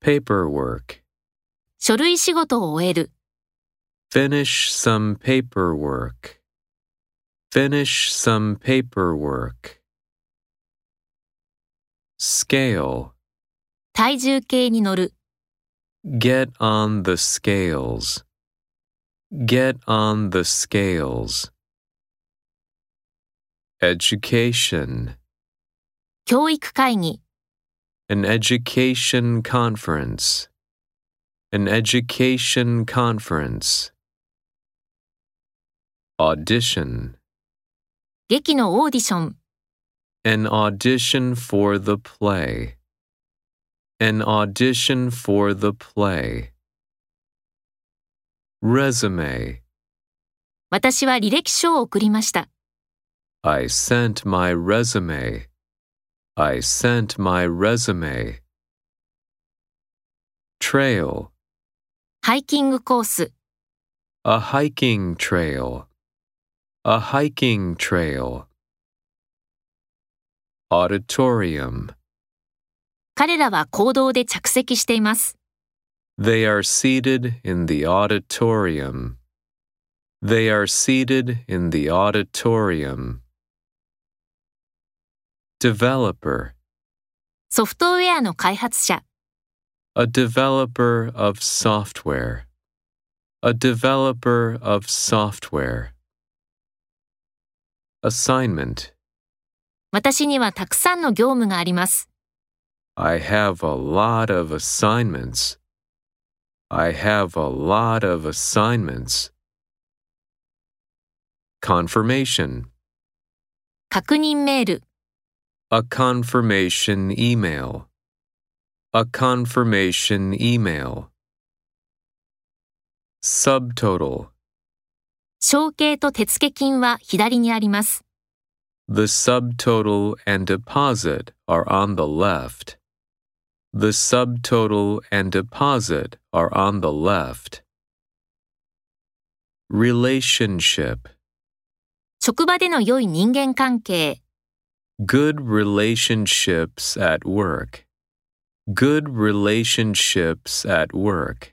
paperwork. 書類仕事を終える。 Finish some paperwork. Finish some paperwork. Scale. 体重計に乗る。 Get on the scales. Get on the scales. Education. 教育会議。 An education conference. An education conference. Audition. 劇のオーディション。 An audition for the play. An audition for the play. Resume. 私は履歴書を送りました。 I sent my resume. I sent my resume. Trail. ハイキングコース。A hiking trail. A hiking trail. Auditorium. 彼らは講堂で着席しています。They are seated in the auditorium. They are seated in the auditorium Developer. ソフトウェアの開発者。 A developer of software. A developer of software. Assignment. 私にはたくさんの業務があります。 I have a lot of assignments. I have a lot of assignments. Confirmation. 確認メール。 A confirmation email. A confirmation email. Subtotal. 承継と手付金は左にあります。 The subtotal and deposit are on the left. The subtotal and deposit are on the left. Relationship. 職場での良い人間関係。 Good relationships at work. Good relationships at work.